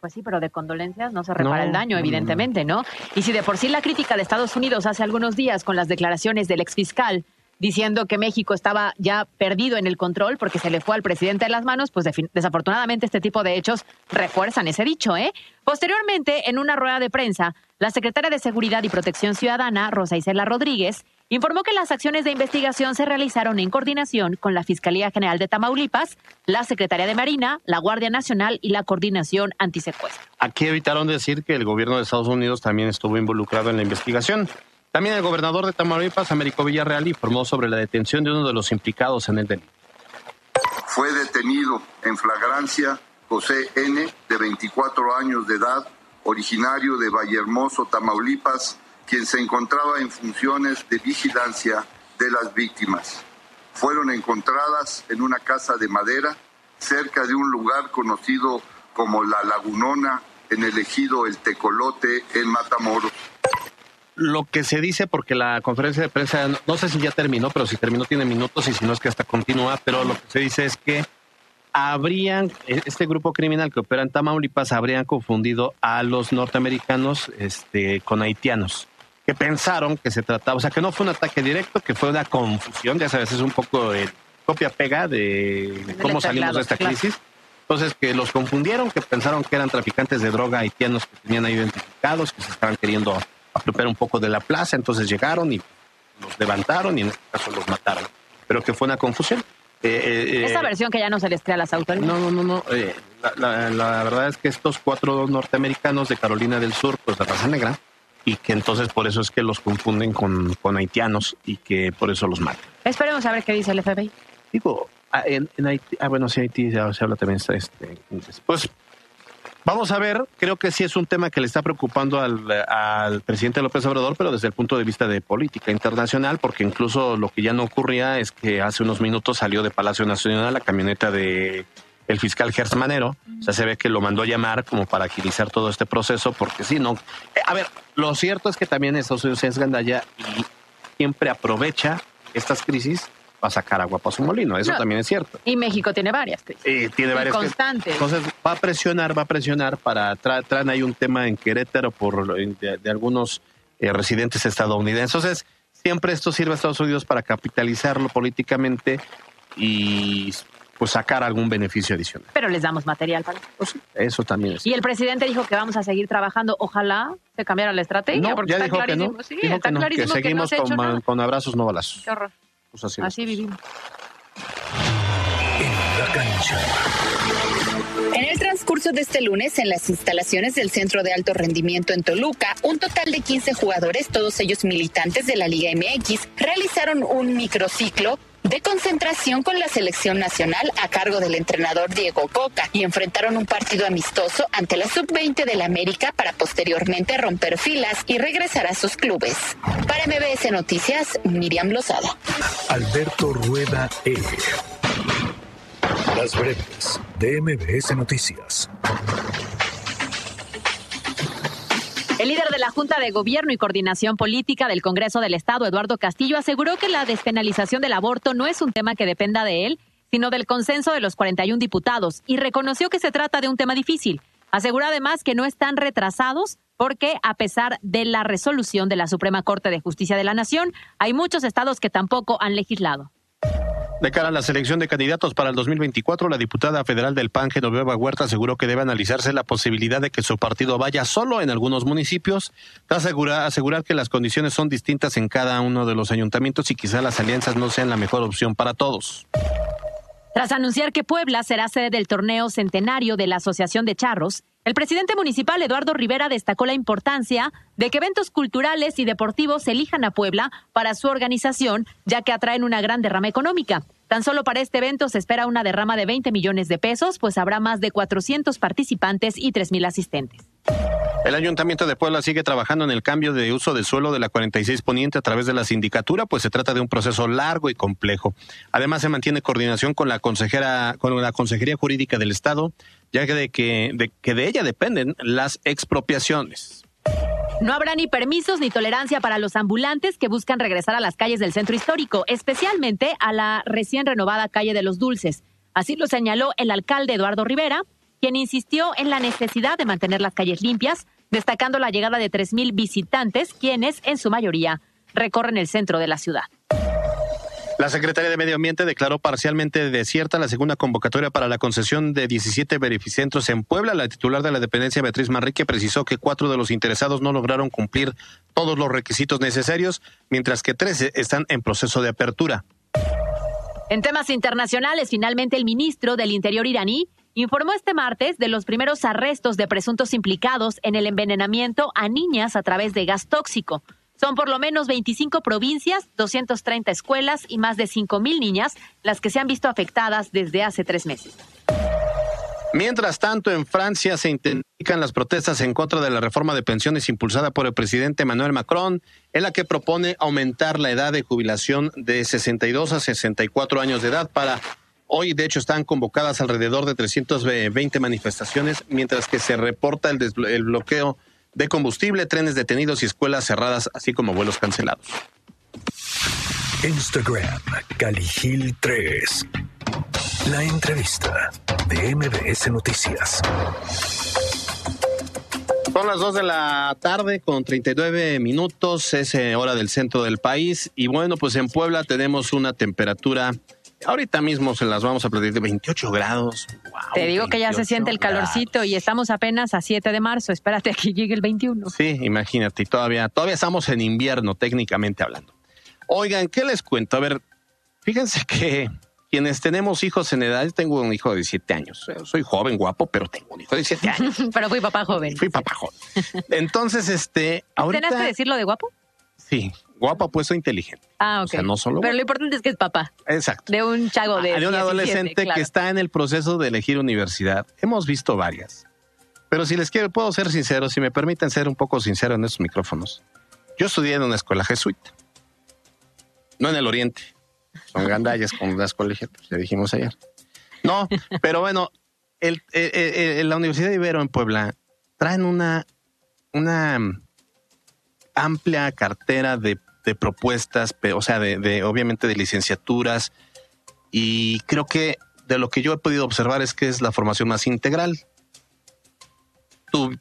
Pues sí, pero de condolencias no se repara no, el daño, evidentemente, ¿no? Y si de por sí la crítica de Estados Unidos hace algunos días con las declaraciones del exfiscal diciendo que México estaba ya perdido en el control porque se le fue al presidente de las manos, pues desafortunadamente este tipo de hechos refuerzan ese dicho, ¿eh? Posteriormente, en una rueda de prensa, la secretaria de Seguridad y Protección Ciudadana, Rosa Isela Rodríguez, informó que las acciones de investigación se realizaron en coordinación con la Fiscalía General de Tamaulipas, la Secretaría de Marina, la Guardia Nacional y la Coordinación Antisecuestro. Aquí evitaron decir que el gobierno de Estados Unidos también estuvo involucrado en la investigación. También el gobernador de Tamaulipas, Américo Villarreal, informó sobre la detención de uno de los implicados en el delito. Fue detenido en flagrancia José N., de 24 años de edad, originario de Vallehermoso, Tamaulipas, quien se encontraba en funciones de vigilancia de las víctimas. Fueron encontradas en una casa de madera cerca de un lugar conocido como La Lagunona, en el ejido El Tecolote, en Matamoros. Lo que se dice, porque la conferencia de prensa, no sé si ya terminó, pero si terminó tiene minutos y si no es que hasta continúa, pero lo que se dice es que habrían, este grupo criminal que opera en Tamaulipas habrían confundido a los norteamericanos este, con haitianos que pensaron que se trataba, o sea, que no fue un ataque directo, que fue una confusión, ya sabes, es un poco de copia-pega de cómo salimos de esta crisis. Entonces, que los confundieron, que pensaron que eran traficantes de droga haitianos que tenían identificados, que se estaban queriendo apropiar un poco de la plaza, entonces llegaron y los levantaron y en este caso los mataron. Pero que fue una confusión. Eh, eh, Esta versión que ya no se les trae a las autoridades. No, no, no, no. Eh, la, la, verdad es que estos cuatro norteamericanos de Carolina del Sur, pues de raza negra, y que entonces por eso es que los confunden con, con haitianos y que por eso los matan. Esperemos a ver qué dice el FBI. Digo, ah, en, Haití, ah, bueno, sí, Haití se habla también, este, pues vamos a ver, creo que sí es un tema que le está preocupando al, al presidente López Obrador, pero desde el punto de vista de política internacional, porque incluso lo que ya no ocurría es que hace unos minutos salió de Palacio Nacional la camioneta de el fiscal Gertz Manero. O sea, se ve que lo mandó a llamar como para agilizar todo este proceso, porque si no. Eh, a ver, lo cierto es que también Estados Unidos es gandalla y siempre aprovecha estas crisis para sacar agua para su molino. Eso también es cierto. Y México tiene varias crisis. Eh, tiene varias constantes. Entonces va a presionar, va a presionar para. traer ahí un tema en Querétaro por de, algunos eh, residentes estadounidenses. Entonces, siempre esto sirve a Estados Unidos para capitalizarlo políticamente y pues sacar algún beneficio adicional. Pero les damos material para pues eso también es. Y el presidente dijo que vamos a seguir trabajando. Ojalá se cambiara la estrategia. No, ya dijo que no. Sí, está que, seguimos con, abrazos, no balazos. Qué horror. Pues así, así vivimos. En la cancha. En el transcurso de este lunes, en las instalaciones del Centro de Alto Rendimiento en Toluca, un total de 15 jugadores, todos ellos militantes de la Liga MX, realizaron un microciclo de concentración con la selección nacional a cargo del entrenador Diego Coca y enfrentaron un partido amistoso ante la sub-20 del América para posteriormente romper filas y regresar a sus clubes. Para MBS Noticias, Miriam Lozada. Alberto Rueda E. Las breves de MBS Noticias. El líder de la Junta de Gobierno y Coordinación Política del Congreso del Estado, Eduardo Castillo, aseguró que la despenalización del aborto no es un tema que dependa de él, sino del consenso de los 41 diputados, y reconoció que se trata de un tema difícil. Aseguró además que no están retrasados porque, a pesar de la resolución de la Suprema Corte de Justicia de la Nación, hay muchos estados que tampoco han legislado. De cara a la selección de candidatos para el 2024, la diputada federal del PAN, Genoveva Huerta, aseguró que debe analizarse la posibilidad de que su partido vaya solo en algunos municipios, asegurar, asegurar que las condiciones son distintas en cada uno de los ayuntamientos y quizá las alianzas no sean la mejor opción para todos. Tras anunciar que Puebla será sede del torneo centenario de la Asociación de Charros, el presidente municipal Eduardo Rivera destacó la importancia de que eventos culturales y deportivos elijan a Puebla para su organización, ya que atraen una gran derrama económica. Tan solo para este evento se espera una derrama de 20 millones de pesos, pues habrá más de 400 participantes y 3.000 asistentes. El Ayuntamiento de Puebla sigue trabajando en el cambio de uso de suelo de la 46 Poniente a través de la sindicatura, pues se trata de un proceso largo y complejo. Además, se mantiene coordinación con la consejera, con la Consejería Jurídica del Estado, ya que de, que de, que de ella dependen las expropiaciones. No habrá ni permisos ni tolerancia para los ambulantes que buscan regresar a las calles del centro histórico, especialmente a la recién renovada calle de los Dulces. Así lo señaló el alcalde Eduardo Rivera, quien insistió en la necesidad de mantener las calles limpias, destacando la llegada de 3.000 visitantes, quienes, en su mayoría, recorren el centro de la ciudad. La Secretaría de Medio Ambiente declaró parcialmente desierta la segunda convocatoria para la concesión de 17 verificentros en Puebla. La titular de la dependencia, Beatriz Manrique, precisó que cuatro de los interesados no lograron cumplir todos los requisitos necesarios, mientras que 13 están en proceso de apertura. En temas internacionales, finalmente el ministro del Interior iraní informó este martes de los primeros arrestos de presuntos implicados en el envenenamiento a niñas a través de gas tóxico. Son por lo menos 25 provincias, 230 escuelas y más de 5.000 niñas las que se han visto afectadas desde hace tres meses. Mientras tanto, en Francia se intensifican las protestas en contra de la reforma de pensiones impulsada por el presidente Emmanuel Macron, en la que propone aumentar la edad de jubilación de 62 a 64 años de edad para Hoy, de hecho, están convocadas alrededor de 320 manifestaciones, mientras que se reporta el, el bloqueo de combustible, trenes detenidos y escuelas cerradas, así como vuelos cancelados. Instagram, Caligil 3. La entrevista de MBS Noticias. Son las 2 de la tarde con 39 minutos, es eh, hora del centro del país. Y bueno, pues en Puebla tenemos una temperatura Ahorita mismo se las vamos a pedir de 28 grados. Te digo que ya se siente el calorcito y estamos apenas a 7 de marzo. Espérate a que llegue el 21. Sí, imagínate, todavía, todavía estamos en invierno, técnicamente hablando. Oigan, ¿qué les cuento? A ver, fíjense que quienes tenemos hijos en edad, yo tengo un hijo de 17 años. Soy joven, guapo, pero tengo un hijo de 17 años. pero fui papá joven. Fui papá joven. Entonces, este. Ahorita... ¿Tienes que decirlo de guapo? Sí, guapo, puesto inteligente. Ah, ok. O sea, no solo. Pero lo importante es que es papá. Exacto. De un chago de. Ah, de un adolescente que está en el proceso de elegir universidad. Hemos visto varias. Pero si les quiero, puedo ser sincero, si me permiten ser un poco sincero en estos micrófonos. Yo estudié en una escuela jesuita. No en el Oriente. Son gandallas con las colegias, ya dijimos ayer. No, pero bueno, el, la Universidad de Ibero en Puebla traen una, una amplia cartera de, propuestas, o sea, de, obviamente de licenciaturas, y creo que de lo que yo he podido observar es que es la formación más integral. Tú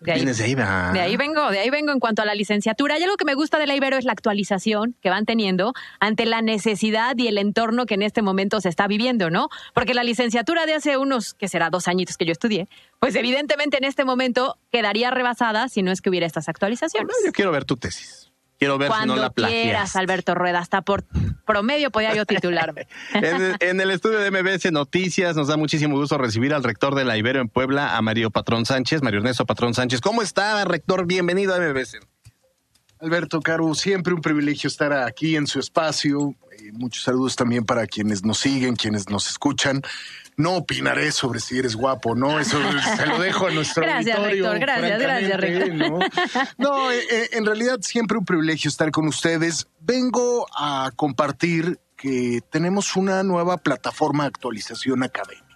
de ahí, vienes de ahí. De ahí vengo, de ahí vengo en cuanto a la licenciatura. Y algo que me gusta de la Ibero es la actualización que van teniendo ante la necesidad y el entorno que en este momento se está viviendo, ¿no? Porque la licenciatura de hace unos, que será dos añitos que yo estudié, pues evidentemente en este momento quedaría rebasada si no es que hubiera estas actualizaciones. yo quiero ver tu tesis. Quiero ver si no la plagias. quieras, Alberto Rueda, hasta por promedio podía yo titularme. en, el estudio de MBS Noticias nos da muchísimo gusto recibir al rector de la Ibero en Puebla, a Mario Patrón Sánchez, Mario Ernesto Patrón Sánchez. ¿Cómo está, rector? Bienvenido a MBS. Alberto Caro, siempre un privilegio estar aquí en su espacio. Eh, muchos saludos también para quienes nos siguen, quienes nos escuchan. No opinaré sobre si eres guapo, ¿no? Eso se lo dejo a nuestro gracias, auditorio. Rector, gracias, gracias, rector. No, no eh, eh, en realidad siempre un privilegio estar con ustedes. Vengo a compartir que tenemos una nueva plataforma de actualización académica.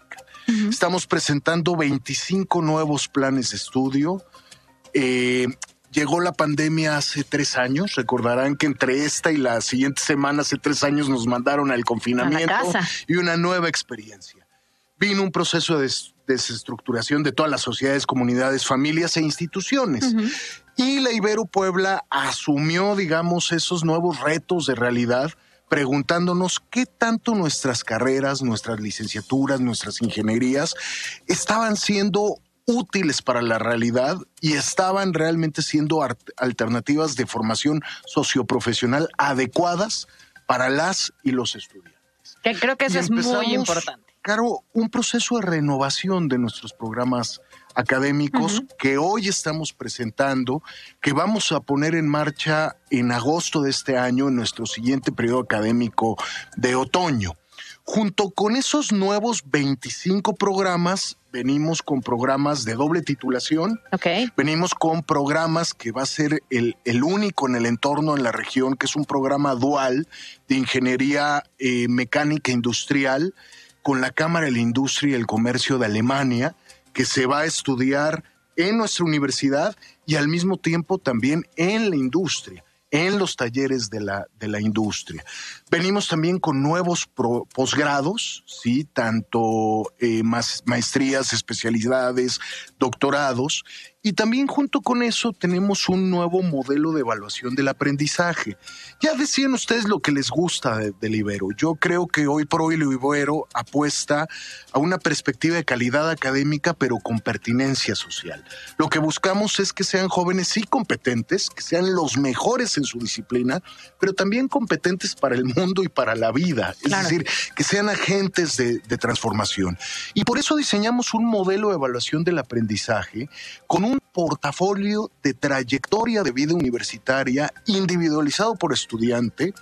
Estamos presentando 25 nuevos planes de estudio. Eh, llegó la pandemia hace tres años. Recordarán que entre esta y la siguiente semana, hace tres años, nos mandaron al confinamiento y una nueva experiencia. Vino un proceso de desestructuración de todas las sociedades, comunidades, familias e instituciones. Y la Ibero Puebla asumió, digamos, esos nuevos retos de realidad preguntándonos qué tanto nuestras carreras, nuestras licenciaturas, nuestras ingenierías estaban siendo útiles para la realidad y estaban realmente siendo alternativas de formación socioprofesional adecuadas para las y los estudiantes. Que creo que eso es muy importante. Claro, un proceso de renovación de nuestros programas académicos que hoy estamos presentando, que vamos a poner en marcha en agosto de este año, en nuestro siguiente periodo académico de otoño. Junto con esos nuevos 25 programas, venimos con programas de doble titulación. Venimos con programas que va a ser el, único en el entorno en la región, que es un programa dual de ingeniería eh, mecánica industrial con la Cámara de la Industria y el Comercio de Alemania, que se va a estudiar en nuestra universidad y al mismo tiempo también en la industria en los talleres de la, de la industria. Venimos también con nuevos posgrados, sí, tanto eh, más maestrías, especialidades, doctorados, y también junto con eso tenemos un nuevo modelo de evaluación del aprendizaje. Ya decían ustedes lo que les gusta de- del Ibero. Yo creo que hoy por hoy el Ibero apuesta a una perspectiva de calidad académica, pero con pertinencia social. Lo que buscamos es que sean jóvenes sí competentes, que sean los mejores en su disciplina, pero también competentes para el mundo y para la vida. Es decir, que sean agentes de, de transformación. Y por eso diseñamos un modelo de evaluación del aprendizaje con un portafolio de trayectoria de vida universitaria individualizado por estudiante.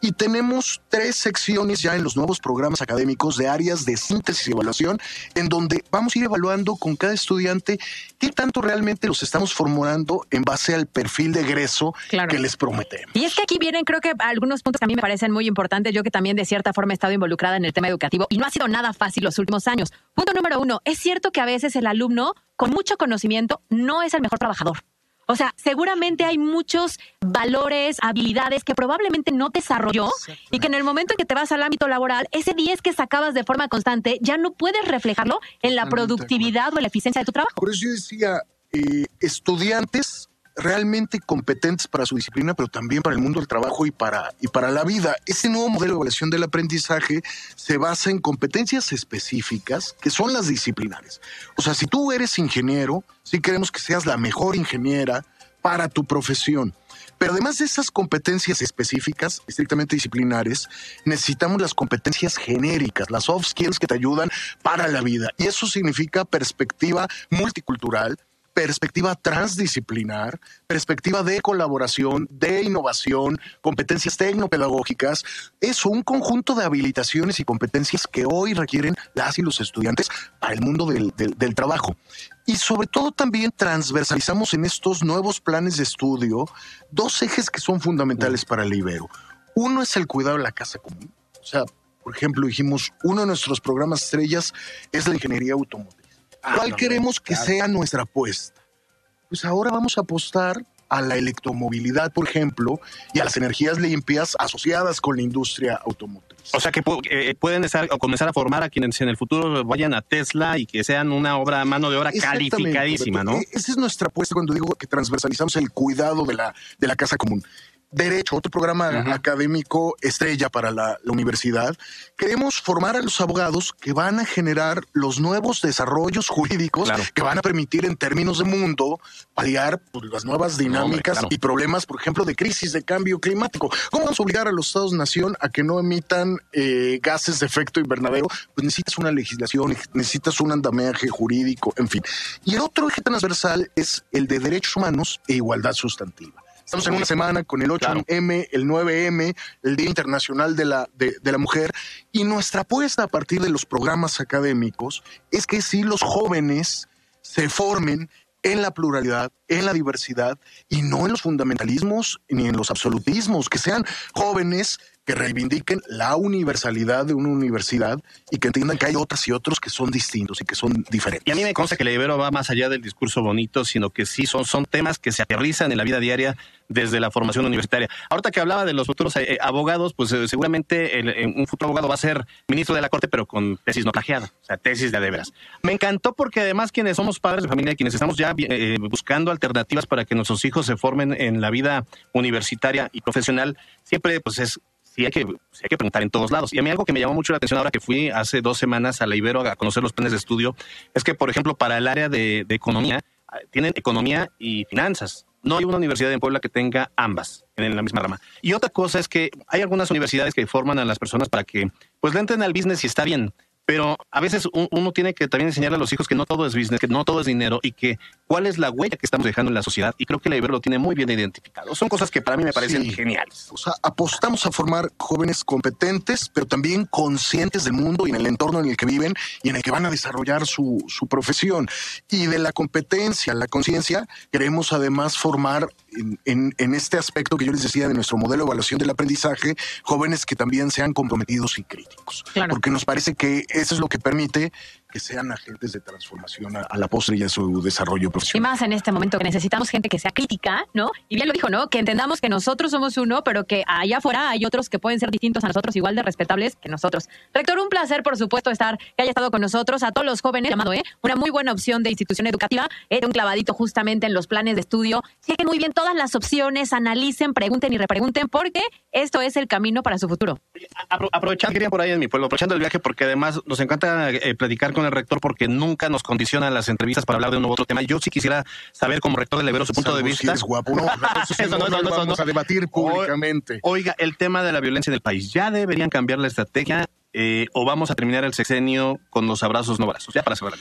Y tenemos tres secciones ya en los nuevos programas académicos de áreas de síntesis y evaluación, en donde vamos a ir evaluando con cada estudiante qué tanto realmente los estamos formulando en base al perfil de egreso Claro. que les prometemos. Y es que aquí vienen, creo que algunos puntos que a mí me parecen muy importantes. Yo que también de cierta forma he estado involucrada en el tema educativo y no ha sido nada fácil los últimos años. Punto número uno, es cierto que a veces el alumno con mucho conocimiento no es el mejor trabajador. O sea, seguramente hay muchos valores, habilidades que probablemente no desarrolló y que en el momento en que te vas al ámbito laboral, ese 10 que sacabas de forma constante ya no puedes reflejarlo en la productividad o en la eficiencia de tu trabajo. Por eso yo decía, eh, estudiantes realmente competentes para su disciplina, pero también para el mundo del trabajo y para, y para la vida. Ese nuevo modelo de evaluación del aprendizaje se basa en competencias específicas, que son las disciplinares. O sea, si tú eres ingeniero, sí queremos que seas la mejor ingeniera para tu profesión. Pero además de esas competencias específicas, estrictamente disciplinares, necesitamos las competencias genéricas, las soft skills que te ayudan para la vida. Y eso significa perspectiva multicultural, perspectiva transdisciplinar, perspectiva de colaboración, de innovación, competencias tecnopedagógicas. Eso, un conjunto de habilitaciones y competencias que hoy requieren las y los estudiantes para el mundo del, del- del trabajo. Y sobre todo también transversalizamos en estos nuevos planes de estudio dos ejes que son fundamentales para el Ibero. Uno es el cuidado de la casa común. O sea, por ejemplo, dijimos, uno de nuestros programas estrellas es la ingeniería automotriz. ¿Cuál no, queremos que claro. sea nuestra apuesta? Pues ahora vamos a apostar a la electromovilidad, por ejemplo, y a las energías limpias asociadas con la industria automotriz. O sea que eh, pueden estar, o comenzar a formar a quienes en el futuro vayan a Tesla y que sean una obra, mano de obra calificadísima, ¿no? E- Esa es nuestra apuesta cuando digo que transversalizamos el cuidado de la, de la casa común. Derecho, otro programa académico estrella para la, la universidad. Queremos formar a los abogados que van a generar los nuevos desarrollos jurídicos que van a permitir en términos de mundo paliar pues, las nuevas dinámicas claro. y problemas, por ejemplo, de crisis de cambio climático. ¿Cómo vamos a obligar a los estados-nación a que no emitan eh, gases de efecto invernadero? Pues necesitas una legislación, necesitas un andamiaje jurídico, en fin. Y el otro eje transversal es el de derechos humanos e igualdad sustantiva. Estamos en una semana con el 8M, el 9M, el Día Internacional de la, de, de la Mujer, y nuestra apuesta a partir de los programas académicos es que si los jóvenes se formen en la pluralidad, en la diversidad y no en los fundamentalismos ni en los absolutismos, que sean jóvenes que reivindiquen la universalidad de una universidad y que entiendan que hay otras y otros que son distintos y que son diferentes. Y a mí me consta que la Ibero va más allá del discurso bonito, sino que sí son, son temas que se aterrizan en la vida diaria desde la formación universitaria. Ahorita que hablaba de los futuros eh, abogados, pues eh, seguramente eh, un futuro abogado va a ser ministro de la Corte, pero con tesis no plagiada, o sea, tesis de de veras. Me encantó porque además quienes somos padres de familia, quienes estamos ya eh, buscando alternativas para que nuestros hijos se formen en la vida universitaria y profesional, siempre pues es sí hay que, sí hay que preguntar en todos lados. Y a mí algo que me llamó mucho la atención ahora que fui hace dos semanas a la Ibero a conocer los planes de estudio, es que, por ejemplo, para el área de, de economía, ah, tienen economía y finanzas. No hay una universidad en Puebla que tenga ambas en la misma rama. Y otra cosa es que hay algunas universidades que forman a las personas para que pues le entren al business y está bien. Pero a veces un- uno tiene que también enseñarle a los hijos que no todo es business, que no todo es dinero y que cuál es la huella que estamos dejando en la sociedad. Y creo que la Ibero lo tiene muy bien identificado. Son cosas que para mí me parecen Sí. geniales. O sea, apostamos a formar jóvenes competentes, pero también conscientes del mundo y en el entorno en el que viven y en el que van a desarrollar su, su profesión. Y de la competencia, la conciencia, queremos además formar en, en- en este aspecto que yo les decía de nuestro modelo de evaluación del aprendizaje, jóvenes que también sean comprometidos y críticos. Porque nos parece que eso es lo que permite que sean agentes de transformación a, a la postre y a su desarrollo Y profesional. más en este momento que necesitamos gente que sea crítica, ¿no? Y bien lo dijo, ¿no? Que entendamos que nosotros somos uno, pero que allá afuera hay otros que pueden ser distintos a nosotros, igual de respetables que nosotros. Rector, un placer, por supuesto, estar, que haya estado con nosotros. A todos los jóvenes, llamado, ¿eh? Una muy buena opción de institución educativa, ¿eh? un clavadito justamente en los planes de estudio. Chequen muy bien todas las opciones, analicen, pregunten y repregunten, porque esto es el camino para su futuro. Apro- aprovechando, quería por ahí en mi pueblo, aprovechando el viaje, porque además nos encanta eh, platicar con el rector porque nunca nos condicionan las entrevistas para hablar de un u otro tema. Yo sí quisiera saber como rector del Ibero su punto de vista. eres guapo. No, eso no, no lo vamos a debatir públicamente. Oiga, el tema de la violencia en el país, ¿ya deberían cambiar la estrategia eh, o vamos a terminar el sexenio con los abrazos no brazos? Ya para cerrar.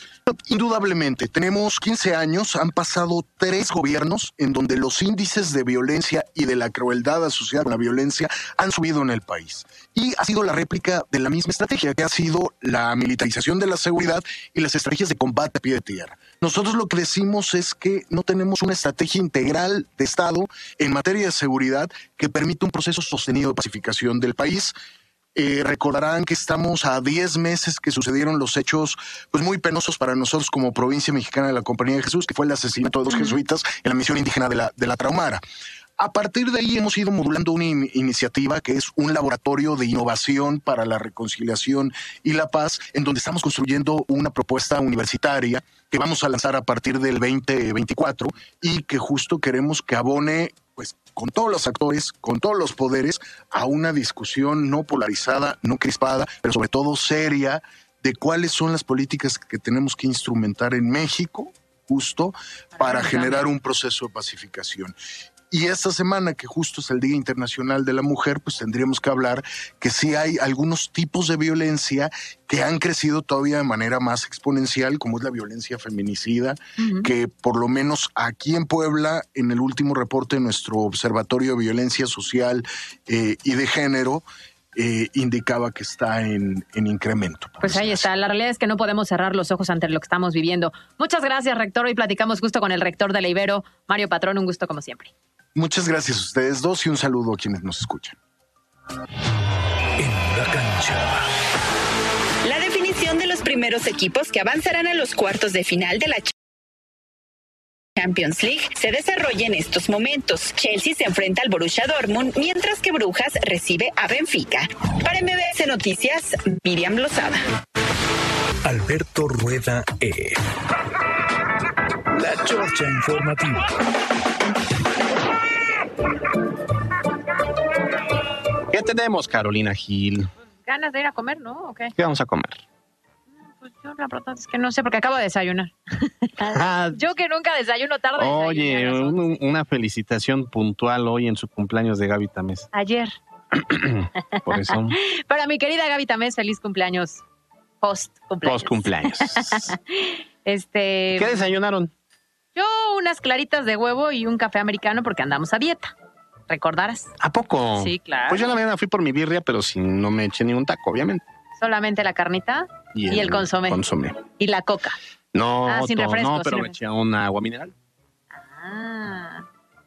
Indudablemente, tenemos 15 años, han pasado tres gobiernos en donde los índices de violencia y de la crueldad asociada con la violencia han subido en el país. Y ha sido la réplica de la misma estrategia, que ha sido la militarización de la seguridad y las estrategias de combate a pie de tierra. Nosotros lo que decimos es que no tenemos una estrategia integral de Estado en materia de seguridad que permita un proceso sostenido de pacificación del país. Eh, recordarán que estamos a 10 meses que sucedieron los hechos pues muy penosos para nosotros como provincia mexicana de la Compañía de Jesús, que fue el asesinato de dos jesuitas en la misión indígena de la, de la Traumara. A partir de ahí hemos ido modulando una in- iniciativa que es un laboratorio de innovación para la reconciliación y la paz, en donde estamos construyendo una propuesta universitaria que vamos a lanzar a partir del 2024 y que justo queremos que abone pues con todos los actores, con todos los poderes, a una discusión no polarizada, no crispada, pero sobre todo seria de cuáles son las políticas que tenemos que instrumentar en México justo para generar un proceso de pacificación. Y esta semana, que justo es el Día Internacional de la Mujer, pues tendríamos que hablar que sí hay algunos tipos de violencia que han crecido todavía de manera más exponencial, como es la violencia feminicida, que por lo menos aquí en Puebla, en el último reporte de nuestro Observatorio de Violencia Social eh, y de Género, eh, indicaba que está en, en incremento. Pues ahí está. La realidad es que no podemos cerrar los ojos ante lo que estamos viviendo. Muchas gracias, rector. Hoy platicamos justo con el rector de la Ibero, Mario Patrón. Un gusto como siempre. Muchas gracias a ustedes dos y un saludo a quienes nos escuchan. En la cancha. La definición de los primeros equipos que avanzarán a los cuartos de final de la Champions League se desarrolla en estos momentos. Chelsea se enfrenta al Borussia Dortmund, mientras que Brujas recibe a Benfica. Para MBS Noticias, Miriam Lozada. Alberto Rueda E. La Chorcha Informativa. ¿Qué tenemos, Carolina Gil? Ganas de ir a comer, ¿no? ¿O qué? ¿Qué vamos a comer? Pues yo la verdad es que no sé porque acabo de desayunar. Ah, Yo que nunca desayuno tarde. oye, un- una felicitación puntual hoy en su cumpleaños de Gaby Tamés. Ayer. Por eso, Para mi querida Gaby Tamés, feliz cumpleaños. Post cumpleaños. post cumpleaños. Este. ¿Qué desayunaron? Yo unas claritas de huevo y un café americano porque andamos a dieta. ¿Recordarás? ¿A poco? Sí, claro. Pues yo en la mañana fui por mi birria, pero si no me eché ni un taco, obviamente. Solamente la carnita y, el, consomé. consomé. Y la coca. No, Ah, sin refresco, no, sin pero me refresco. eché una agua mineral. Ah,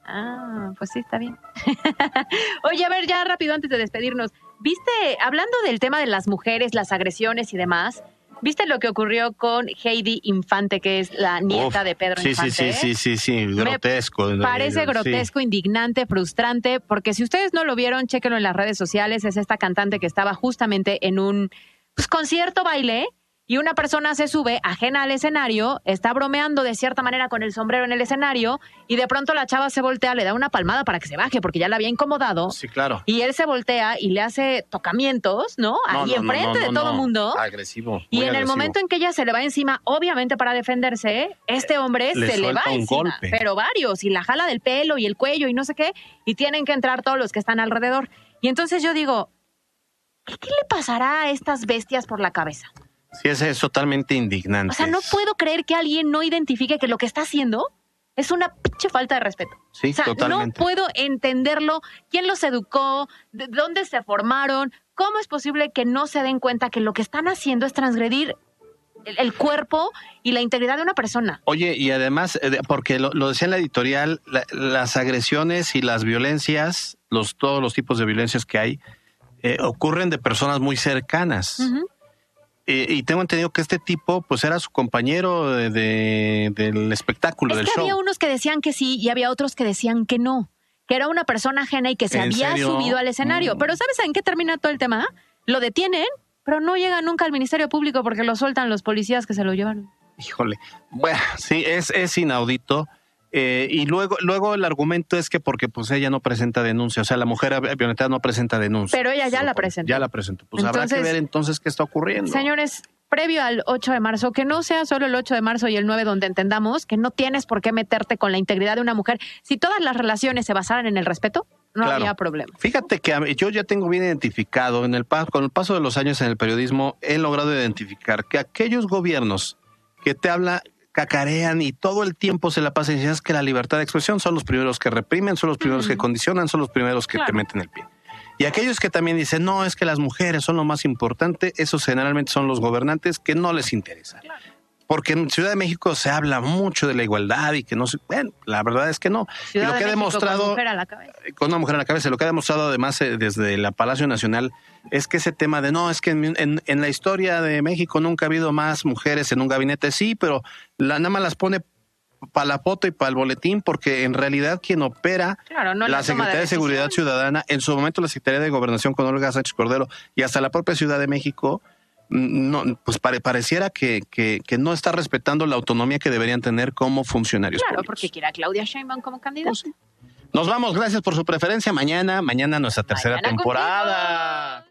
ah, pues sí, está bien. Oye, a ver, ya rápido antes de despedirnos. ¿Viste, hablando del tema de las mujeres, las agresiones y demás, ¿viste lo que ocurrió con Heidi Infante, que es la nieta Uf, de Pedro sí, Infante? Sí, sí, sí, sí, sí, grotesco. Parece Sí. grotesco, indignante, frustrante, porque si ustedes no lo vieron, chéquenlo en las redes sociales. Es esta cantante que estaba justamente en un pues, concierto baile y una persona se sube ajena al escenario, está bromeando de cierta manera con el sombrero en el escenario y de pronto la chava se voltea, le da una palmada para que se baje porque ya la había incomodado. Sí, claro. Y él se voltea y le hace tocamientos, ¿no? No, Ahí no, enfrente no, de todo el mundo. Agresivo. Y en el momento en que ella se le va encima, obviamente para defenderse, este hombre Le se le va suelta un encima, golpe. pero varios, y la jala del pelo y el cuello y no sé qué, y tienen que entrar todos los que están alrededor. Y entonces yo digo, ¿qué, qué le pasará a estas bestias por la cabeza? Sí, ese es totalmente indignante. O sea, no puedo creer que alguien no identifique que lo que está haciendo es una pinche falta de respeto. Sí, o sea, totalmente. no puedo entenderlo. ¿Quién los educó? ¿De dónde se formaron? ¿Cómo es posible que no se den cuenta que lo que están haciendo es transgredir el, el cuerpo y la integridad de una persona? Oye, y además, eh, porque lo, lo decía en la editorial, la- las agresiones y las violencias, los, todos los tipos de violencias que hay, eh, ocurren de personas muy cercanas. Eh, y tengo entendido que este tipo, pues era su compañero de, de- del espectáculo, Es del que show. había unos que decían que sí y había otros que decían que no, que era una persona ajena y que se ¿En había serio? subido al escenario. Mm. Pero ¿sabes en qué termina todo el tema? Lo detienen, pero no llega nunca al Ministerio Público porque lo sueltan los policías que se lo llevaron. Híjole. Bueno, sí, es, es inaudito. Eh, y luego, luego el argumento es que porque pues ella no presenta denuncia, o sea, la mujer violentada no presenta denuncia. Pero ella ya la presentó. Ya la presentó. Pues habrá que Entonces- ver entonces qué está ocurriendo. Señores, previo al 8 de marzo, que no sea solo el 8 de marzo y el 9 donde entendamos que no tienes por qué meterte con la integridad de una mujer. Si todas las relaciones se basaran en el respeto, no Claro. habría problema. Fíjate que mí- yo ya tengo bien identificado, en el con el paso de los años en el periodismo, he logrado identificar que aquellos gobiernos que te habla cacarean y todo el tiempo se la pasan diciendo "Es que la libertad de expresión son los primeros que reprimen, son los primeros que condicionan, son los primeros que te meten el pie. Y aquellos que también dicen, no, es que las mujeres son lo más importante, esos generalmente son los gobernantes que no les interesa. Porque en Ciudad de México se habla mucho de la igualdad y que no se... Bueno, la verdad es que no. Ciudad y lo de que ha México con demostrado mujer a la cabeza. con una mujer en la cabeza. Lo que ha demostrado además eh, desde la Palacio Nacional es que ese tema de no, es que en, en- en la historia de México nunca ha habido más mujeres en un gabinete, sí, pero la, nada más las pone para la foto y para el boletín, porque en realidad quien opera Claro, no la Secretaría de, Seguridad Ciudadana, en su momento la Secretaría de Gobernación con Olga Sánchez Cordero y hasta la propia Ciudad de México, no, pues pare- pareciera que, que, que no está respetando la autonomía que deberían tener como funcionarios. Claro, porque quiere a Claudia Sheinbaum como candidata. Nos vamos, gracias por su preferencia. Mañana, mañana nuestra tercera Mañana temporada.